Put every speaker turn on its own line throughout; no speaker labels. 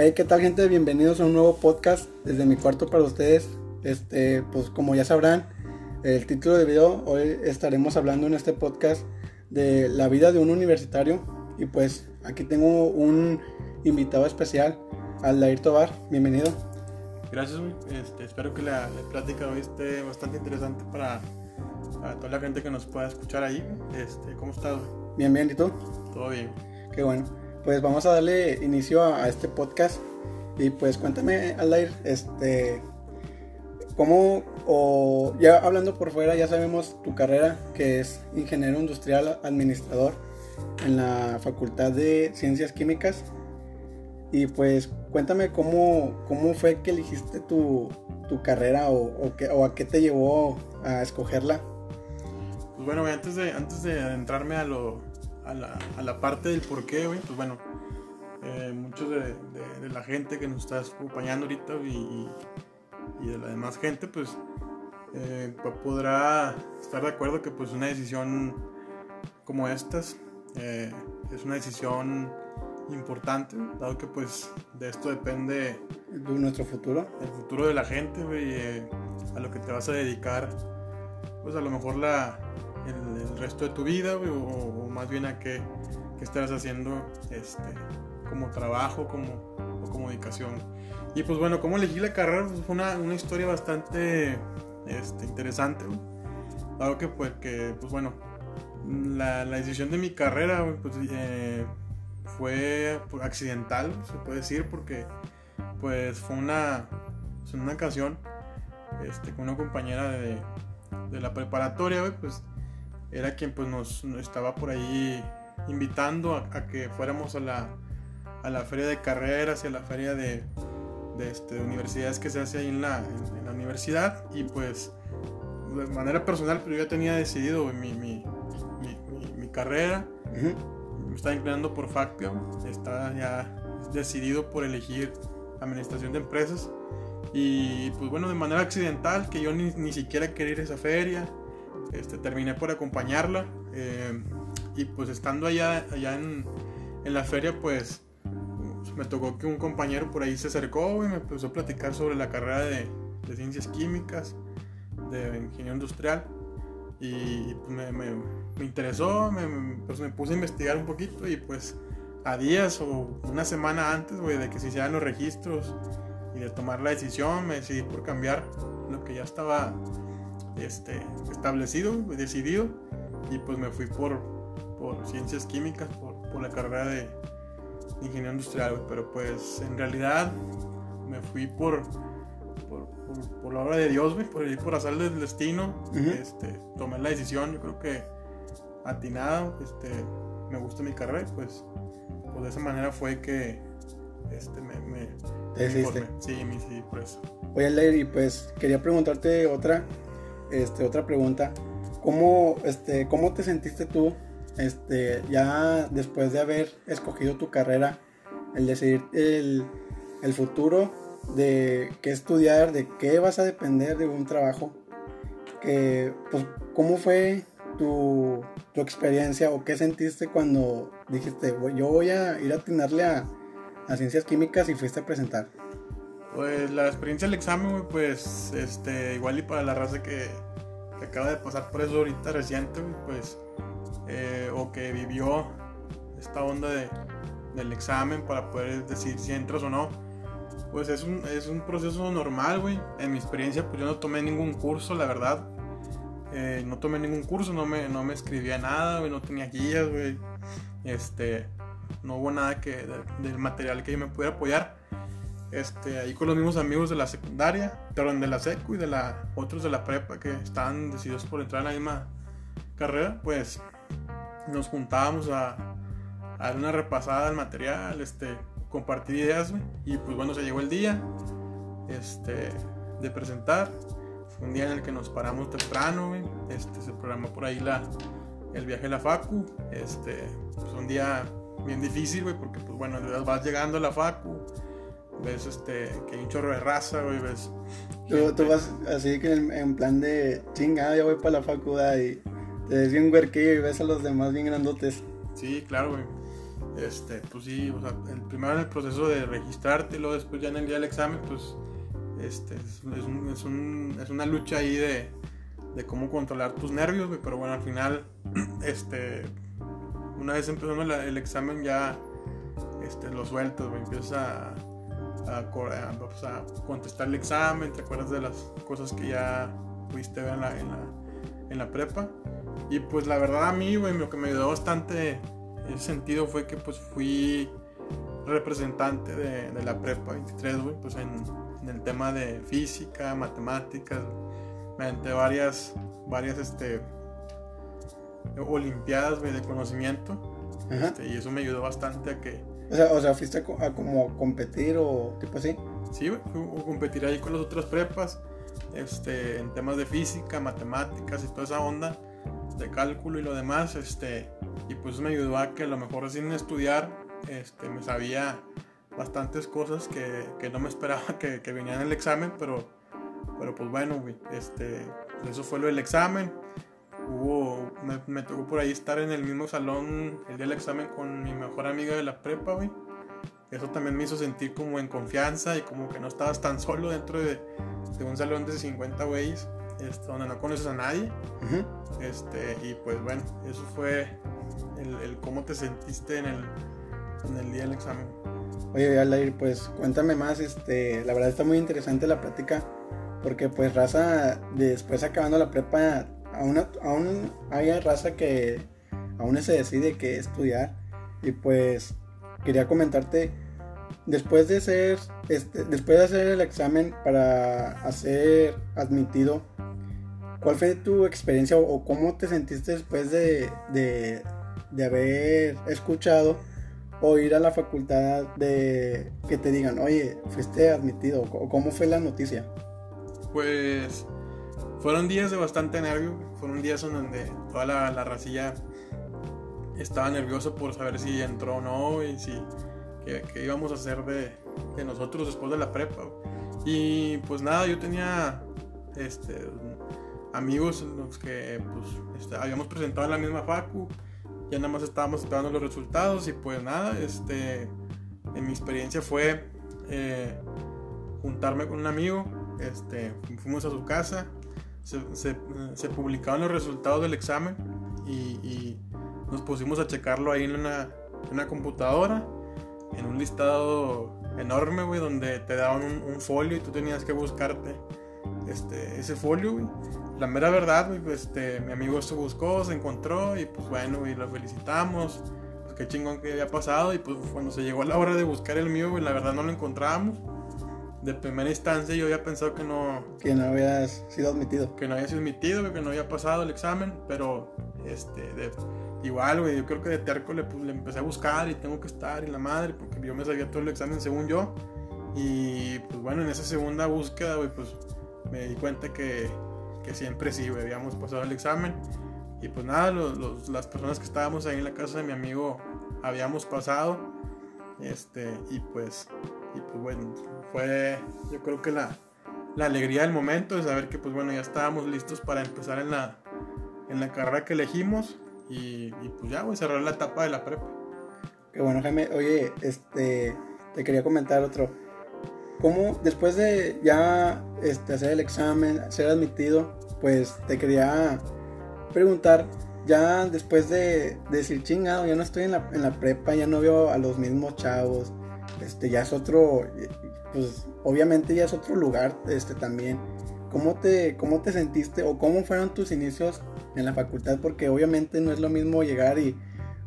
Hey, ¿qué tal gente? Bienvenidos a un nuevo podcast desde mi cuarto para ustedes. Este, pues como ya sabrán, el título del video, hoy estaremos hablando en este podcast de la vida de un universitario. Y pues aquí tengo un invitado especial, Aldair Tobar. Bienvenido.
Gracias. Este, espero que la, la plática hoy esté bastante interesante para, para toda la gente que nos pueda escuchar ahí. Este, ¿Cómo estás?
Bien, bien, ¿y tú?
Todo bien.
Qué bueno. Pues vamos a darle inicio a, este podcast. Y pues cuéntame, Aldair, este, ¿cómo, o ya hablando por fuera, ya sabemos tu carrera, que es ingeniero industrial administrador en la Facultad de Ciencias Químicas? Y pues cuéntame cómo, cómo fue que elegiste tu, tu carrera o, o, a qué te llevó a escogerla.
Pues bueno, antes de, antes de adentrarme a, lo, a, la, a la parte del por qué, güey, pues bueno, eh, muchos de, de- de la gente que nos está acompañando ahorita y, y de la demás gente, pues eh, po- podrá estar de acuerdo que pues una decisión como estas eh, es una decisión importante, dado que pues de esto depende
de nuestro futuro.
el futuro de la gente, güey, a lo que te vas a dedicar, pues a lo mejor la, el, resto de tu vida, o, más bien a qué, qué estarás haciendo este, como trabajo como, o como dedicación. Y pues bueno, cómo elegí la carrera pues, fue una, una historia bastante este, interesante. Dado que, pues, que, pues bueno, la, la decisión de mi carrera, pues, eh, fue accidental, se puede decir, porque pues fue una, pues, una ocasión este, con una compañera de, de la preparatoria, pues era quien pues nos, nos estaba por ahí invitando a, a que fuéramos a la, a la feria de carreras y a la feria de, de, este, de universidades que se hace ahí en la, en, en la universidad. Y pues de manera personal pero yo ya tenía decidido mi, mi, mi, mi- carrera.
Ujú.
me estaba inclinando por Factio, estaba ya decidido por elegir administración de empresas. Y pues bueno, de manera accidental, que yo ni, ni siquiera quería ir a esa feria, este, terminé por acompañarla eh, y pues estando allá, allá en, en la feria pues me tocó que un compañero por ahí se acercó y me empezó a platicar sobre la carrera de, de ciencias químicas, de ingeniería industrial y pues me, me- interesó, me, pues me puse a investigar un poquito y pues a días o una semana antes, güey, de que se hicieran los registros y de tomar la decisión, me decidí por cambiar lo que ya estaba este, establecido, decidido y pues me fui por, por ciencias químicas, por, por la carrera de ingeniería industrial, pero pues en realidad me fui por, por, por- por la obra de Dios, güey, por ir por azar del destino,
Ujú.
este, tomé la decisión, yo creo que atinado, este, me gusta mi carrera, pues, pues de esa manera fue que este, me, me,
Te
me. Sí, me decidí por eso.
Oye, Aldair, y pues quería preguntarte otra, este, otra pregunta. ¿Cómo, este, ¿Cómo te sentiste tú este, ya después de haber escogido tu carrera, el decidir el, el futuro de qué estudiar, de qué vas a depender de un trabajo? Que, pues, ¿Cómo fue tu, tu experiencia o qué sentiste cuando dijiste, "Voy- yo voy a ir a atinarle a, a ciencias químicas y fuiste a presentar?
Pues la experiencia del examen, güey, pues este, igual y para la raza que, que acaba de pasar por eso ahorita reciente, pues, eh, o que vivió esta onda de, del examen para poder decir si entras o no, pues es un, es un proceso normal, güey. En mi experiencia, pues yo no tomé ningún curso, la verdad. Eh, no tomé ningún curso, no me, no me escribía nada, güey, no tenía guías, güey. Este, no hubo nada que, de- del material que yo me pudiera apoyar. Este, ahí con los mismos amigos de la secundaria, perdón, de la secu y de la, otros de la prepa que estaban decididos por entrar en la misma carrera, pues nos juntábamos a, a dar una repasada al material, este, compartir ideas, y pues bueno, se llegó el día, este, de presentar, fue un día en el que nos paramos temprano, este, se programó por ahí la, el viaje a la facu, este, pues un día bien difícil, porque pues bueno, vas llegando a la facu, ves este, que hay un chorro de raza, güey, ves...
Tú, vas así que en, en plan de chingada, ya voy para la facultad y te ves bien huerquillo y ves a los demás bien grandotes.
Sí, claro, güey. este, pues sí, o sea, el, primero en el proceso de registrarte y luego después ya en el día del examen, pues este, es, es, un, es, una lucha ahí de, de cómo controlar tus nervios, pero bueno, al final, este, una vez empezando el examen ya este, lo sueltas, empiezas a, pues, a, contestar el examen, te acuerdas de las cosas que ya pudiste ver en la, en la, en la prepa. Y pues la verdad a mí, güey, lo que me ayudó bastante en ese sentido fue que pues fui representante de, de la prepa 23, güey, pues en, en, el tema de física, matemáticas, mediante varias, varias, este, olimpiadas, güey, de conocimiento. Este, y eso me ayudó bastante a que...
O sea, o sea fuiste a, como competir o tipo así.
Sí, güey, competir ahí con las otras prepas, este, en temas de física, matemáticas y toda esa onda de cálculo y lo demás, este, y pues me ayudó a que a lo mejor sin estudiar, este, me sabía bastantes cosas que, que no me esperaba que, que venían en el examen, pero, pero pues bueno, este, eso fue lo del examen. Hubo, me, me, tocó por ahí estar en el mismo salón el día del examen con mi mejor amiga de la prepa, güey. Eso también me hizo sentir como en confianza y como que no estabas tan solo dentro de, de un salón de 50 güeyes. Este, donde no conoces a nadie. este, y pues bueno, eso fue el, cómo te sentiste en el, en el día del examen.
Oye, Alair, pues cuéntame más, este, la verdad está muy interesante la plática, porque pues raza, después acabando la prepa, aún, aún hay raza que aún se decide qué estudiar, y pues quería comentarte, después de ser, este, después de hacer el examen para ser admitido, ¿Cuál fue tu experiencia o, cómo te sentiste después de, de, haber escuchado o ir a la facultad de que te digan, oye, fuiste admitido? ¿O cómo fue la noticia?
Pues fueron días de bastante nervio, fueron días en donde toda la, la racilla estaba nerviosa por saber si entró o no y si qué, íbamos a hacer de, de, nosotros después de la prepa. Y pues nada, yo tenía este, amigos los que pues este, habíamos presentado en la misma facu, ya nada más estábamos esperando los resultados y pues nada, este, en mi experiencia fue eh, juntarme con un amigo, este, fuimos a su casa, se, se, publicaron los resultados del examen y, nos pusimos a checarlo ahí en una, computadora, en un listado enorme, güey, donde te daban un, folio y tú tenías que buscarte este, ese folio, La mera verdad, pues, este, mi amigo se buscó, se encontró y pues bueno, y lo felicitamos. Pues qué chingón que había pasado y pues cuando se llegó la hora de buscar el mío, la verdad no lo encontrábamos. De primera instancia yo había pensado que no...
Que no habías sido admitido.
Que no había sido admitido, que no había pasado el examen, pero este, de, igual, güey, yo creo que de terco le, pues, le empecé a buscar y tengo que estar y la madre, porque yo me sabía todo el examen según yo. Y pues bueno, en esa segunda búsqueda, güey, pues me di cuenta que, que siempre sí, habíamos pasado el examen. Y pues nada, los, las personas que estábamos ahí en la casa de mi amigo habíamos pasado. Este, y pues, y pues bueno, fue yo creo que la, la alegría del momento de saber que pues bueno, ya estábamos listos para empezar en la, en la carrera que elegimos. Y, y pues ya, a cerrar la etapa de la prepa.
Qué bueno, Jaime. Oye, este, te quería comentar otro ¿Cómo después de ya este, hacer el examen, ser admitido, pues te quería preguntar, ya después de, decir chingado, ya no estoy en la, en la, prepa, ya no veo a los mismos chavos, este, ya es otro, pues obviamente ya es otro lugar este, también. ¿Cómo te, ¿Cómo te sentiste o cómo fueron tus inicios en la facultad? Porque obviamente no es lo mismo llegar y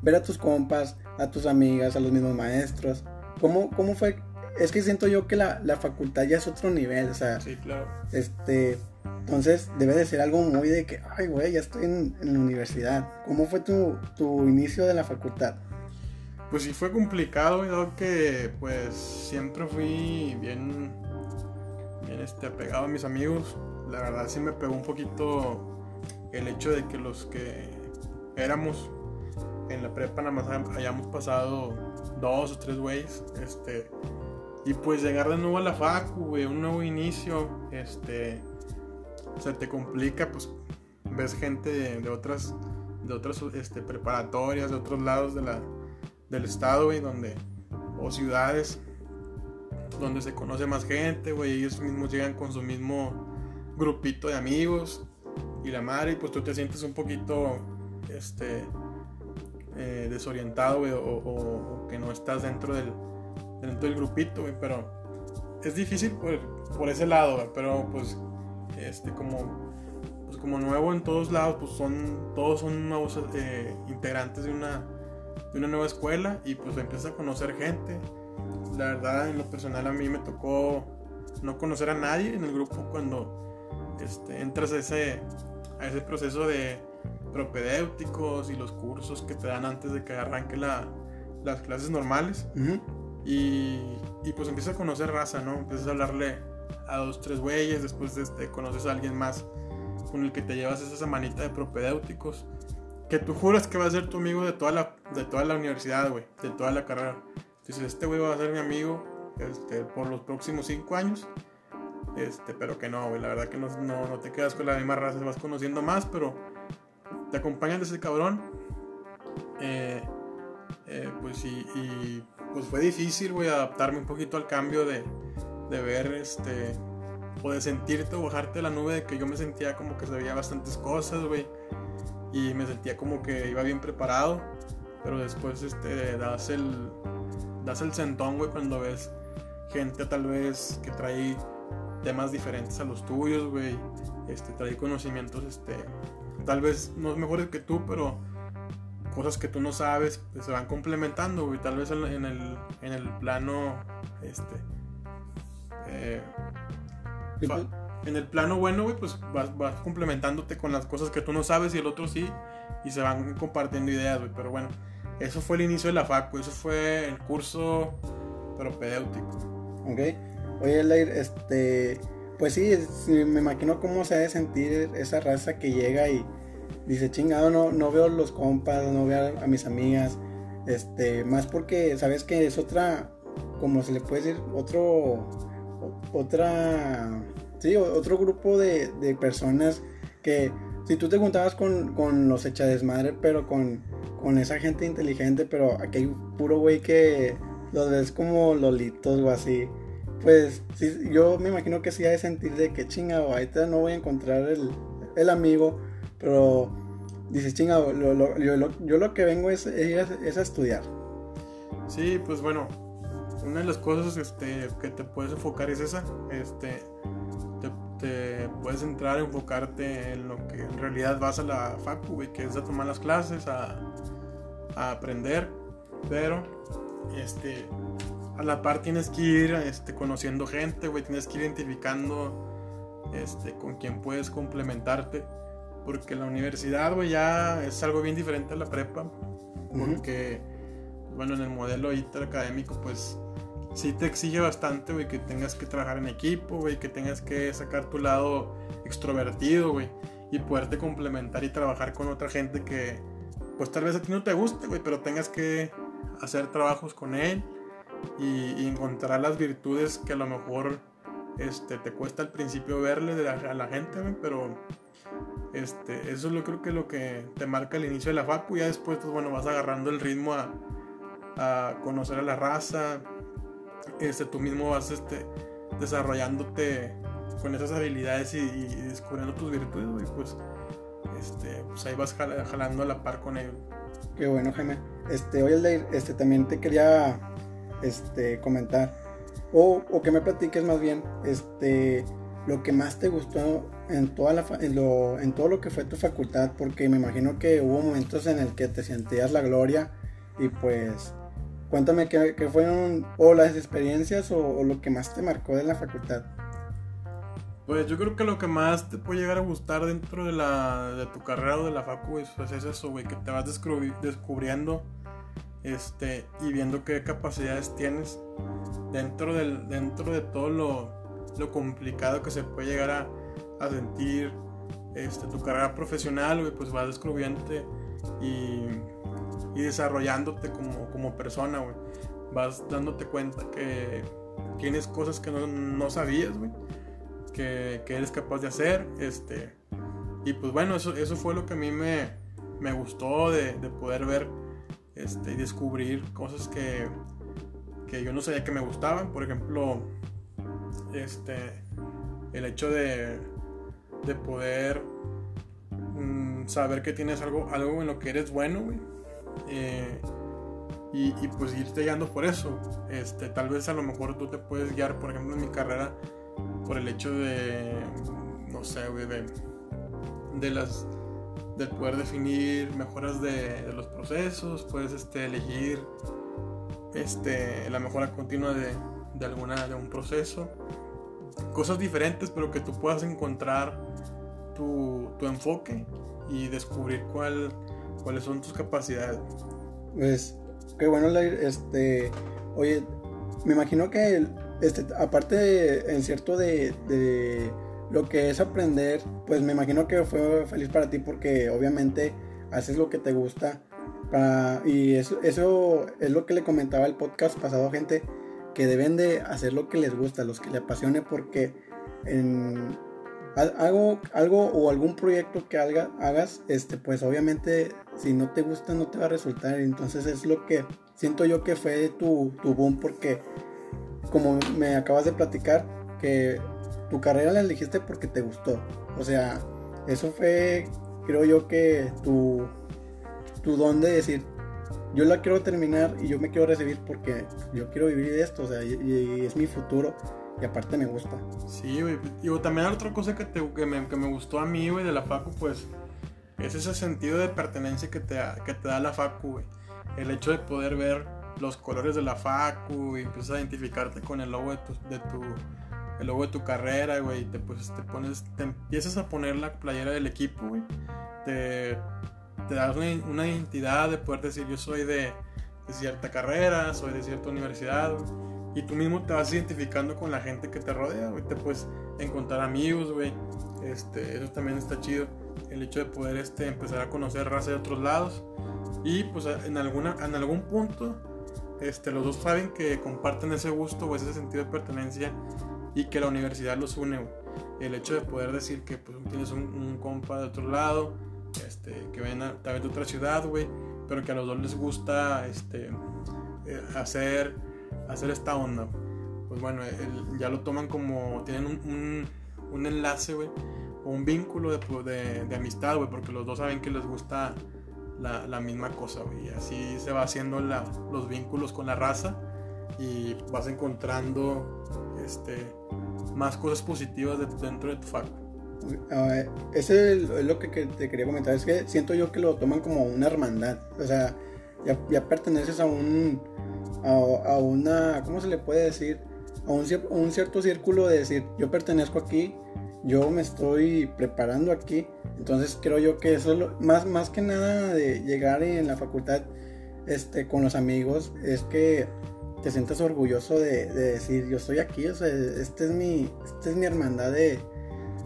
ver a tus compas, a tus amigas, a los mismos maestros. ¿Cómo, cómo fue es que siento yo que la, la, facultad ya es otro nivel, o sea,
sí, claro.
este, entonces debe de ser algo muy de que, ay, güey, ya estoy en, en, la universidad. ¿Cómo fue tu, tu, inicio de la facultad?
Pues sí fue complicado, dado que pues siempre fui bien, bien este, apegado a mis amigos. La verdad sí me pegó un poquito el hecho de que los que éramos en la prepa nada más hayamos pasado dos o tres güeyes, este, y pues llegar de nuevo a la facu, güey, un nuevo inicio, este, se te complica, pues ves gente de, otras, de otras este, preparatorias, de otros lados de la, del estado, güey, donde, o ciudades, donde se conoce más gente, güey, ellos mismos llegan con su mismo grupito de amigos y la madre, y pues tú te sientes un poquito, este, eh, desorientado, güey, o, que no estás dentro del, dentro del grupito, güey, pero es difícil por, por ese lado, güey, pero pues, este, como pues como nuevo en todos lados, pues son, todos son nuevos eh, integrantes de una, de una nueva escuela y pues empiezas a conocer gente. La verdad, en lo personal a mí me tocó no conocer a nadie en el grupo cuando este, entras a ese, a ese proceso de propedéuticos y los cursos que te dan antes de que arranque la, las clases normales. y, y, pues empiezas a conocer raza, ¿no? Empiezas a hablarle a dos, tres güeyes, después este, conoces a alguien más con el que te llevas esa manita de propedéuticos, que tú juras que va a ser tu amigo de toda la, de toda la universidad, güey, de toda la carrera. Dices, este güey va a ser mi amigo este, por los próximos cinco años. Este, pero que no, güey, la verdad que no, no, te quedas con la misma raza, vas conociendo más, pero te acompañan de ese cabrón. Eh, eh, pues y pues fue difícil, güey, adaptarme un poquito al cambio de, de ver este o de sentirte o bajarte de la nube de que yo me sentía como que sabía bastantes cosas, güey. Y me sentía como que iba bien preparado. Pero después este, das el, das el sentón, güey, cuando ves gente tal vez que trae temas diferentes a los tuyos, güey. Este, trae conocimientos, este, tal vez no es mejores que tú, pero cosas que tú no sabes pues, se van complementando, güey. Tal vez en, el, en el plano, este, eh, en el plano bueno, güey, pues vas, vas, complementándote con las cosas que tú no sabes y el otro sí, y se van compartiendo ideas, güey. Pero bueno, eso fue el inicio de la facu, eso fue el curso propedéutico.
Ok. Oye, Leir, este, pues sí, me imagino cómo se ha de sentir esa raza que llega y dice, chingado, no, no veo los compas, no veo a, a mis amigas, este, más porque sabes que es otra, como se le puede decir, otro otra, sí, otro grupo de, personas que si tú te juntabas con, con los echadesmadre, pero con, con esa gente inteligente, pero aquí hay puro güey que los ves como lolitos o así. Pues sí, yo me imagino que sí hay de sentir de que chingado, ahorita no voy a encontrar el, amigo, pero dices chingado, yo, lo que vengo es, es a estudiar.
Sí, pues bueno, una de las cosas este, que te puedes enfocar es esa. Este, te, puedes entrar a enfocarte en lo que en realidad vas a la facu, que es a tomar las clases, a, aprender. Pero, este, a la par tienes que ir este, conociendo gente, güey, tienes que ir identificando este, con quién puedes complementarte. Porque la universidad, güey, ya es algo bien diferente a la prepa. Porque, bueno, en el modelo interacadémico, pues sí te exige bastante, güey, que tengas que trabajar en equipo, güey, que tengas que sacar tu lado extrovertido, güey, y poderte complementar y trabajar con otra gente que, pues tal vez a ti no te guste, güey, pero tengas que hacer trabajos con él y, encontrar las virtudes que a lo mejor este, te cuesta al principio verle a la gente, güey, pero este, eso es lo creo que lo que te marca el inicio de la facu, ya después, pues bueno, vas agarrando el ritmo a, a conocer a la raza, este, tú mismo vas este, desarrollándote con esas habilidades y, descubriendo tus virtudes, pues, este, pues ahí vas jalando a la par con ellos.
Qué bueno, Jaime. Este, oye, este, también te quería este, comentar, o, o, que me platiques más bien, este, lo que más te gustó en, toda la, en, lo, en todo lo que fue tu facultad, porque me imagino que hubo momentos en el que te sentías la gloria y pues Cuéntame qué, fueron o las experiencias o, lo que más te marcó de la facultad.
Pues yo creo que lo que más te puede llegar a gustar dentro de, la, de tu carrera o de la facu es, pues es eso, güey, que te vas descubriendo este, y viendo qué capacidades tienes dentro, del, dentro de todo lo, lo complicado que se puede llegar a, a sentir este, tu carrera profesional, güey, pues vas descubriéndote y y desarrollándote como, como persona, güey. Vas dándote cuenta que tienes cosas que no, no sabías, güey. Que, que, eres capaz de hacer. Este, y pues bueno, eso, eso fue lo que a mí me, me gustó de, de poder ver este, y descubrir cosas que, que yo no sabía que me gustaban. Por ejemplo, este, el hecho de, de poder mm, saber que tienes algo, algo en lo que eres bueno, eh, y, pues irte guiando por eso. Este, tal vez a lo mejor tú te puedes guiar, por ejemplo, en mi carrera, por el hecho de, no sé, de, de las del poder definir mejoras de, los procesos, puedes este, elegir este, la mejora continua de, de, alguna, de un proceso. Cosas diferentes, pero que tú puedas encontrar tu, tu enfoque y descubrir cuál, cuáles son tus capacidades.
Pues, qué bueno, este, oye, me imagino que, este, aparte en cierto de, de lo que es aprender, pues me imagino que fue feliz para ti porque obviamente haces lo que te gusta. y eso, eso es lo que le comentaba el podcast pasado, gente, que deben de hacer lo que les gusta, los que le apasione, porque en algo, algo o algún proyecto que hagas, este, pues obviamente si no te gusta no te va a resultar. Entonces es lo que siento yo que fue tu, tu boom, porque como me acabas de platicar, que tu carrera la elegiste porque te gustó. O sea, eso fue, creo yo que tu, tu don de decir, yo la quiero terminar y yo me quiero recibir porque yo quiero vivir esto, o sea, y, es mi futuro. Y aparte me gusta.
Sí, güey. Y también otra cosa que, te, que, me, que me gustó a mí, güey, de la Facu, pues, es ese sentido de pertenencia que te, que te da la Facu, güey. El hecho de poder ver los colores de la Facu y empiezas a identificarte con el logo de tu, de el logo de tu carrera, güey, te, pues, te pones, te empiezas a poner la playera del equipo, güey, te, te das una, identidad de poder decir yo soy de, de cierta carrera, soy de cierta universidad, y tú mismo te vas identificando con la gente que te rodea, güey, te puedes encontrar amigos, güey, este, eso también está chido, el hecho de poder este, empezar a conocer raza de otros lados, y pues en, alguna, en algún punto, este, los dos saben que comparten ese gusto o ese sentido de pertenencia y que la universidad los une, El hecho de poder decir que pues, tienes un, compa de otro lado, este, que ven a, tal vez de otra ciudad, güey, pero que a los dos les gusta este, eh, hacer, hacer esta onda. Pues bueno, ya lo toman como, tienen un, un, enlace, güey, o un vínculo de, de, amistad, güey, porque los dos saben que les gusta la, la misma cosa, güey. Y así se va haciendo la, los vínculos con la raza y vas encontrando este, más cosas positivas dentro de tu facu.
Uh, ese es lo que, te quería comentar, es que siento yo que lo toman como una hermandad, o sea, ya, perteneces a un, a, una, ¿cómo se le puede decir? A un, cierto círculo de decir, yo pertenezco aquí, yo me estoy preparando aquí, entonces creo yo que eso es lo, más, más que nada de llegar en la facultad este, con los amigos, es que te sientas orgulloso de, decir, yo estoy aquí, o sea, este es mi, este es mi hermandad de,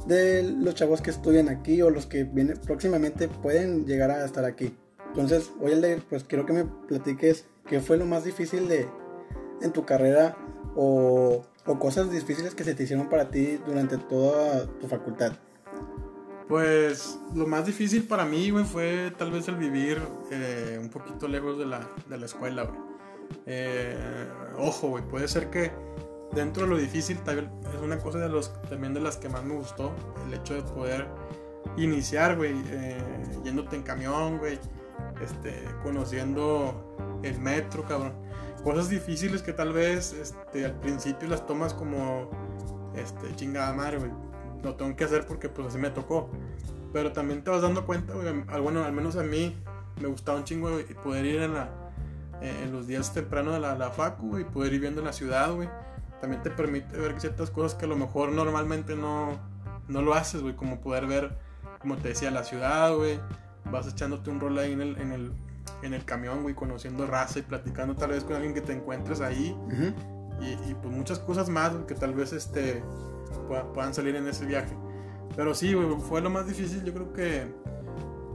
de los chavos que estudian aquí o los que vienen próximamente pueden llegar a estar aquí. Entonces, oye, pues quiero que me platiques qué fue lo más difícil de en tu carrera o, o cosas difíciles que se te hicieron para ti durante toda tu facultad.
Pues lo más difícil para mí, güey, fue tal vez el vivir eh, un poquito lejos de la, de la escuela, güey. Eh, ojo, güey, puede ser que dentro de lo difícil es una cosa de los, también de las que más me gustó, el hecho de poder iniciar, güey, eh, yéndote en camión, güey, este, conociendo el metro, cabrón. Cosas difíciles que tal vez este, al principio las tomas como este, chingada madre, güey. Lo tengo que hacer porque pues así me tocó. Pero también te vas dando cuenta, güey, bueno, al menos a mí me gustaba un chingo poder ir en la, eh, en los días tempranos de la, la facu, y poder ir viendo en la ciudad, güey. También te permite ver ciertas cosas que a lo mejor normalmente no, no lo haces, güey. Como poder ver, como te decía, la ciudad, güey. Vas echándote un rol ahí en el, en el, en el camión, güey, conociendo raza y platicando tal vez con alguien que te encuentres ahí. y, y, pues muchas cosas más que tal vez este, puedan salir en ese viaje. Pero sí, güey, fue lo más difícil. Yo creo que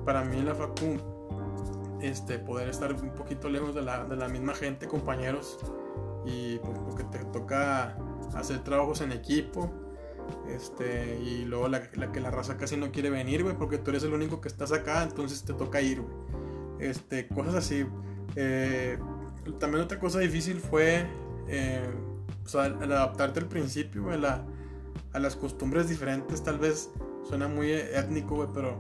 para mí la facu este, poder estar un poquito lejos de la, de la misma gente, compañeros, y pues, porque te toca hacer trabajos en equipo, este, y luego la, la, que la raza casi no quiere venir, güey, porque tú eres el único que estás acá, entonces te toca ir, Este, cosas así. Eh, también otra cosa difícil fue eh, el adaptarte al principio, a las costumbres diferentes. Tal vez suena muy étnico, pero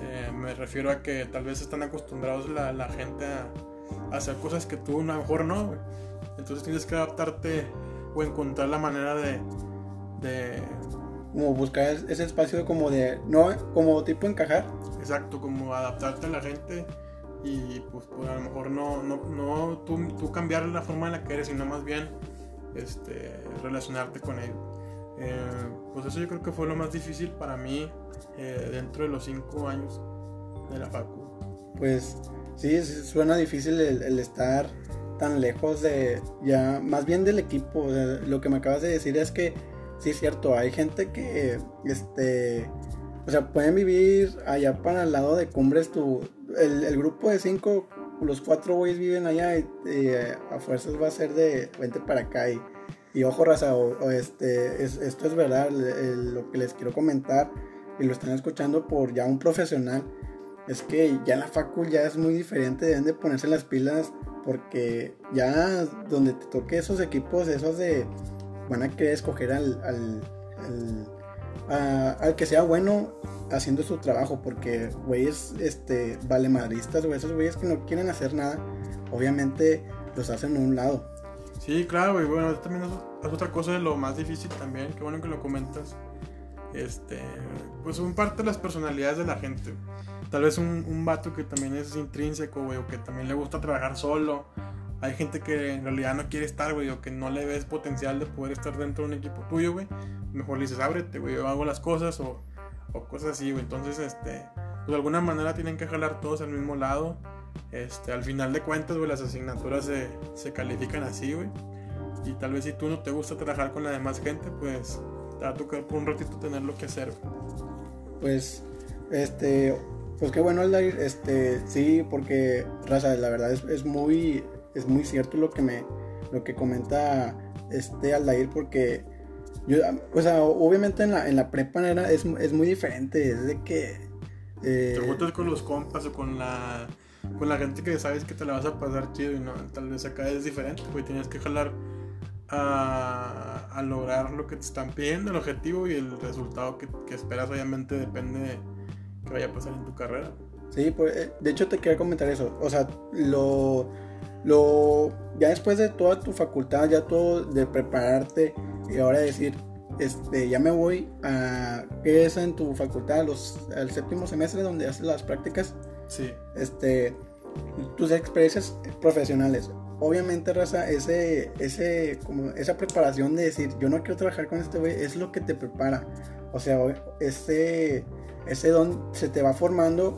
eh, me refiero a que tal vez están acostumbrados la, la gente a, hacer cosas que tú a lo mejor no. Entonces tienes que adaptarte o encontrar la manera de, de
como buscar ese espacio como de no como tipo encajar
exacto como adaptarte a la gente y pues, pues, a lo mejor no, no, no tú, tú, cambiar la forma en la que eres, sino más bien este, relacionarte con ellos. Eh, pues eso yo creo que fue lo más difícil para mí eh, dentro de los cinco años de la facu.
Pues sí, suena difícil el, estar tan lejos de ya, más bien del equipo. lo que me acabas de decir es que sí es cierto, hay gente que este o sea, pueden vivir allá para el lado de Cumbres. Tu, el, grupo de cinco, los cuatro güeyes viven allá y, a fuerzas va a ser de vente para acá. Y, ojo, raza, o, este, esto es verdad, lo que les quiero comentar y lo están escuchando por ya un profesional. Es que ya la facu ya es muy diferente, deben de ponerse las pilas porque ya donde te toque esos equipos, esos de van a querer escoger al que sea bueno haciendo su trabajo, porque güeyes, este, vale madristas, güey, esos güeyes que no quieren hacer nada, obviamente los hacen a un lado.
Sí, claro, güey, bueno, también es, otra cosa de lo más difícil también, qué bueno que lo comentas. Este, pues son parte de las personalidades de la gente. Tal vez un, un vato que también es intrínseco, güey, o que también le gusta trabajar solo. Hay gente que en realidad no quiere estar, güey, o que no le ves potencial de poder estar dentro de un equipo tuyo, güey mejor le dices, ábrete, güey, yo hago las cosas o, o cosas así, güey. Entonces, este, pues de alguna manera tienen que jalar todos al mismo lado. Este, al final de cuentas, güey, las asignaturas se, se califican así, güey. Y tal vez si tú no te gusta trabajar con la demás gente, pues te va a tocar por un ratito tener lo que hacer.
Pues, este, pues qué bueno, Aldair, este, sí, porque, raza, la verdad es, muy, es muy cierto lo que me, lo que comenta este Aldair, porque o sea, obviamente en la, en la prepa era, es, es muy diferente, es de que...
Eh, te juntas con los compas o con la, con la gente que sabes que te la vas a pasar chido y no, tal vez acá es diferente, porque tienes que jalar a, a, lograr lo que te están pidiendo, el objetivo y el resultado que, que esperas obviamente depende de que vaya a pasar en tu carrera.
Sí, pues, de hecho te quería comentar eso, o sea, lo, lo, ya después de toda tu facultad, ya todo de prepararte, y ahora decir, este, ya me voy a, ¿qué es en tu facultad? Los, el séptimo semestre donde haces las prácticas.
Sí.
Este, tus experiencias profesionales. Obviamente, Raza, ese, ese, como esa preparación de decir, yo no quiero trabajar con este güey, es lo que te prepara. O sea, ese, ese don se te va formando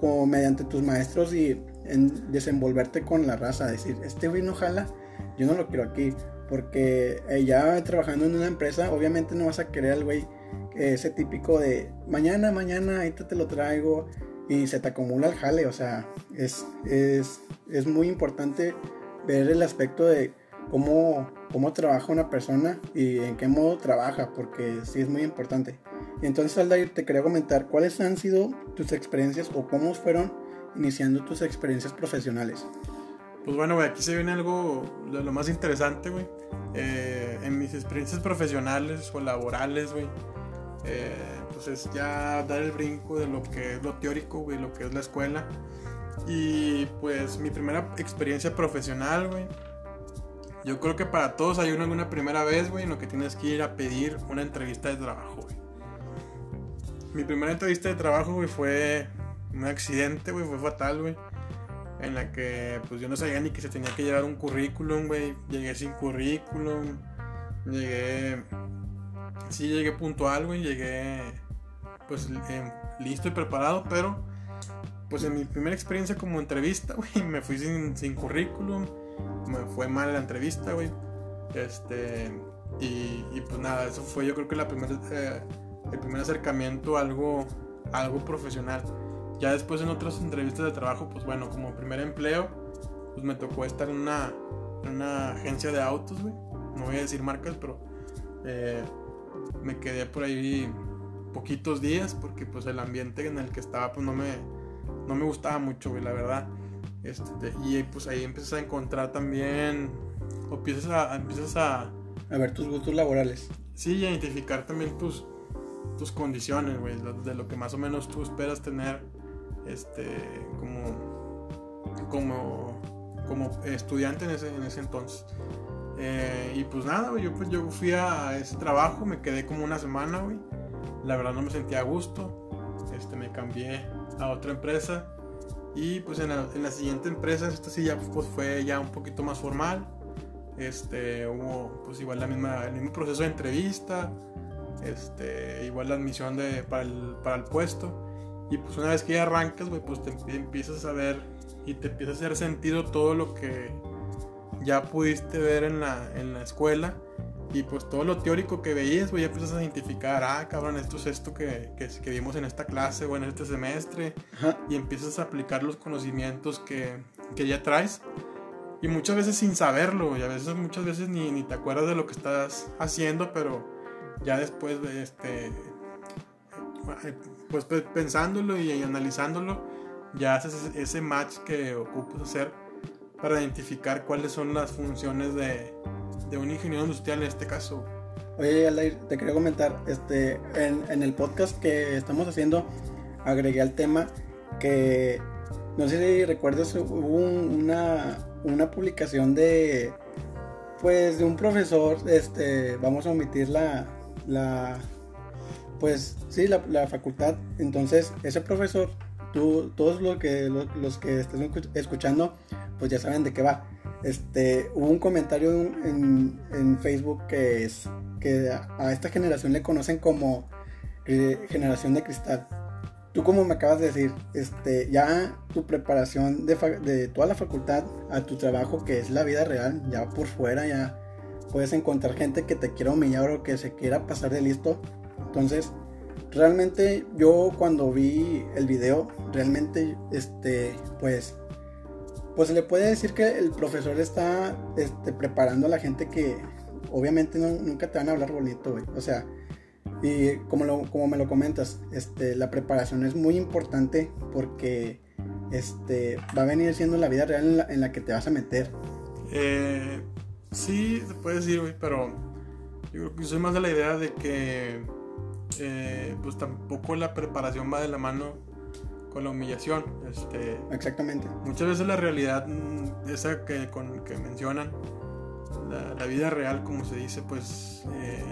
como mediante tus maestros y en desenvolverte con la raza. Decir, este güey no jala, yo no lo quiero aquí. Porque eh, ya trabajando en una empresa, obviamente no vas a querer al güey ese típico de mañana, mañana, ahorita te lo traigo y se te acumula el jale. O sea, es, es, es muy importante ver el aspecto de cómo, cómo trabaja una persona y en qué modo trabaja, porque sí es muy importante. Entonces, Aldair, te quería comentar cuáles han sido tus experiencias o cómo fueron iniciando tus experiencias profesionales.
Pues bueno, aquí se viene algo de lo más interesante, güey. Eh, en mis experiencias profesionales o laborales, güey, eh, pues es ya dar el brinco de lo que es lo teórico, güey, lo que es la escuela. Y pues mi primera experiencia profesional, güey. Yo creo que para todos hay una, una primera vez, güey, en lo que tienes que ir a pedir una entrevista de trabajo, güey. Mi primera entrevista de trabajo, güey, fue un accidente, güey, fue fatal, güey en la que pues yo no sabía ni que se tenía que llevar un currículum, güey. Llegué sin currículum. Llegué... Sí, llegué puntual, güey. Llegué pues listo y preparado, pero pues en mi primera experiencia como entrevista, güey, me fui sin, sin currículum. Me fue mal la entrevista, güey. Este... Y, pues nada, eso fue yo creo que la primera, eh, el primer acercamiento algo, algo profesional. Ya después en otras entrevistas de trabajo, pues bueno, como primer empleo, pues me tocó estar en una, en una agencia de autos, güey. No voy a decir marcas, pero eh, me quedé por ahí poquitos días porque pues el ambiente en el que estaba pues no me, no me gustaba mucho, güey, la verdad. Este, y pues ahí empiezas a encontrar también, o empiezas a, empiezas a...
A ver tus gustos laborales.
Sí, y a identificar también tus, tus condiciones, güey, de lo que más o menos tú esperas tener, este, como, como, como estudiante en ese, en ese entonces. Eh, y pues nada, yo, pues, yo fui a ese trabajo, me quedé como una semana, güey. La verdad no me sentía a gusto. Este, me cambié a otra empresa. Y pues en la, en la siguiente empresa, esta sí ya pues, fue ya un poquito más formal. Este, hubo pues igual la misma, el mismo proceso de entrevista. Este, igual la admisión de, para, el, para el puesto. Y pues una vez que ya arrancas, güey, pues te empiezas a ver y te empieza a hacer sentido todo lo que ya pudiste ver en la, en la escuela. Y pues todo lo teórico que veías, pues ya empiezas a identificar, ah, cabrón, esto es esto que, que, vimos en esta clase o en este semestre. Y empiezas a aplicar los conocimientos que, que, ya traes. Y muchas veces sin saberlo, y a veces muchas veces ni, ni te acuerdas de lo que estás haciendo, pero ya después, este, pues pensándolo y, analizándolo, ya haces ese match que ocupas hacer para identificar cuáles son las funciones de, de un ingeniero industrial en este caso.
Oye, Alair, te quería comentar, este, en, en, el podcast que estamos haciendo, agregué al tema que, no sé si recuerdas, hubo una, una publicación de, pues, de un profesor, este, vamos a omitir la, la pues, sí, la, facultad, entonces, ese profesor, tú, todos los que, los, los que estén escuchando, pues ya saben de qué va. Este, hubo un comentario en, en Facebook que es que a, esta generación le conocen como eh, generación de cristal. Tú como me acabas de decir, este, ya tu preparación de, de toda la facultad a tu trabajo que es la vida real, ya por fuera ya puedes encontrar gente que te quiera humillar o que se quiera pasar de listo. Entonces, realmente yo cuando vi el video, realmente, este, pues pues se le puede decir que el profesor está este, preparando a la gente que obviamente nunca te van a hablar bonito, güey. O sea, y como, lo, como me lo comentas, este, la preparación es muy importante porque este, va a venir siendo la vida real en la, que te vas a meter.
Eh, sí, se puede decir, güey, pero yo creo que soy más de la idea de que eh, pues tampoco la preparación va de la mano con la humillación. Este,
Exactamente.
Muchas veces la realidad, mm, esa que, con, que mencionan, la, vida real, como se dice, pues, eh,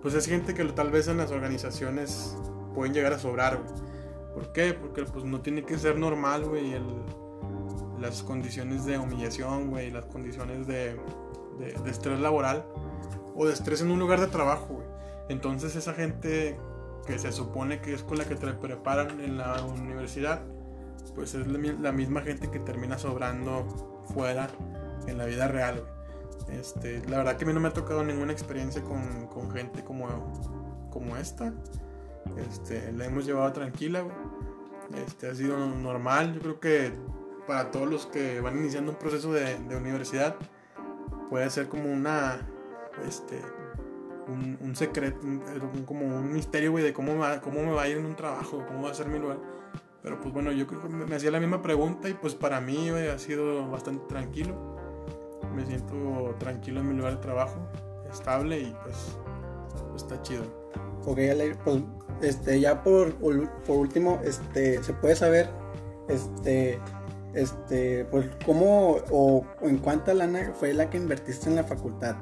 pues es gente que tal vez en las organizaciones pueden llegar a sobrar, ¿Por qué? Porque pues no tiene que ser normal, güey, las condiciones de humillación, güey, las condiciones de, de, de estrés laboral o de estrés en un lugar de trabajo. Entonces esa gente que se supone que es con la que te preparan en la universidad, pues es la misma gente que termina sobrando fuera en la vida real. Este, la verdad que a mí no me ha tocado ninguna experiencia con, con gente como, como esta. Este, la hemos llevado tranquila, Este, ha sido normal. Yo creo que para todos los que van iniciando un proceso de, universidad, puede ser como una, este, un, secreto, como un misterio, güey, de cómo, va, cómo me va a ir en un trabajo, cómo va a ser mi lugar. Pero pues bueno, yo creo que me, hacía la misma pregunta y pues para mí ha sido bastante tranquilo. Me siento tranquilo en mi lugar de trabajo, estable y pues, está chido.
Ok, pues este, ya por, por último, este, se puede saber, este, este, pues cómo o en cuánta lana fue la que invertiste en la facultad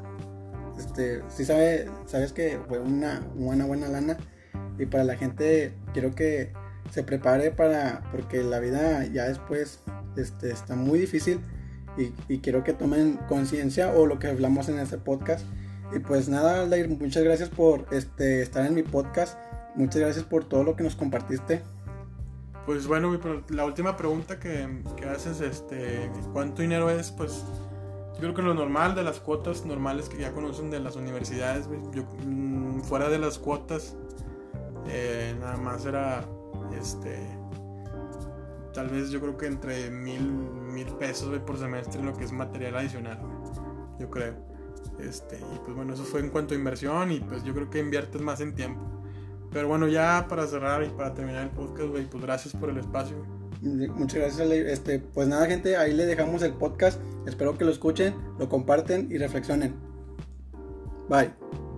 este, sí sabe, sabes que fue una, buena, buena lana. Y para la gente quiero que se prepare para, porque la vida ya después este, está muy difícil y, quiero que tomen conciencia o lo que hablamos en este podcast. Y pues nada, Aldair, muchas gracias por este, estar en mi podcast. Muchas gracias por todo lo que nos compartiste.
Pues bueno, la última pregunta que, que haces, este, ¿cuánto dinero es? Pues yo creo que lo normal de las cuotas normales que ya conocen de las universidades, mm, fuera de las cuotas, eh, nada más era, este, tal vez yo creo que entre mil, mil pesos por semestre lo que es material adicional, yo creo. Este, y pues bueno, eso fue en cuanto a inversión y pues yo creo que inviertes más en tiempo. Pero bueno, ya para cerrar y para terminar el podcast, pues gracias por el espacio.
Muchas gracias. Este, pues nada, gente, ahí le dejamos el podcast. Espero que lo escuchen, lo comparten y reflexionen. Bye.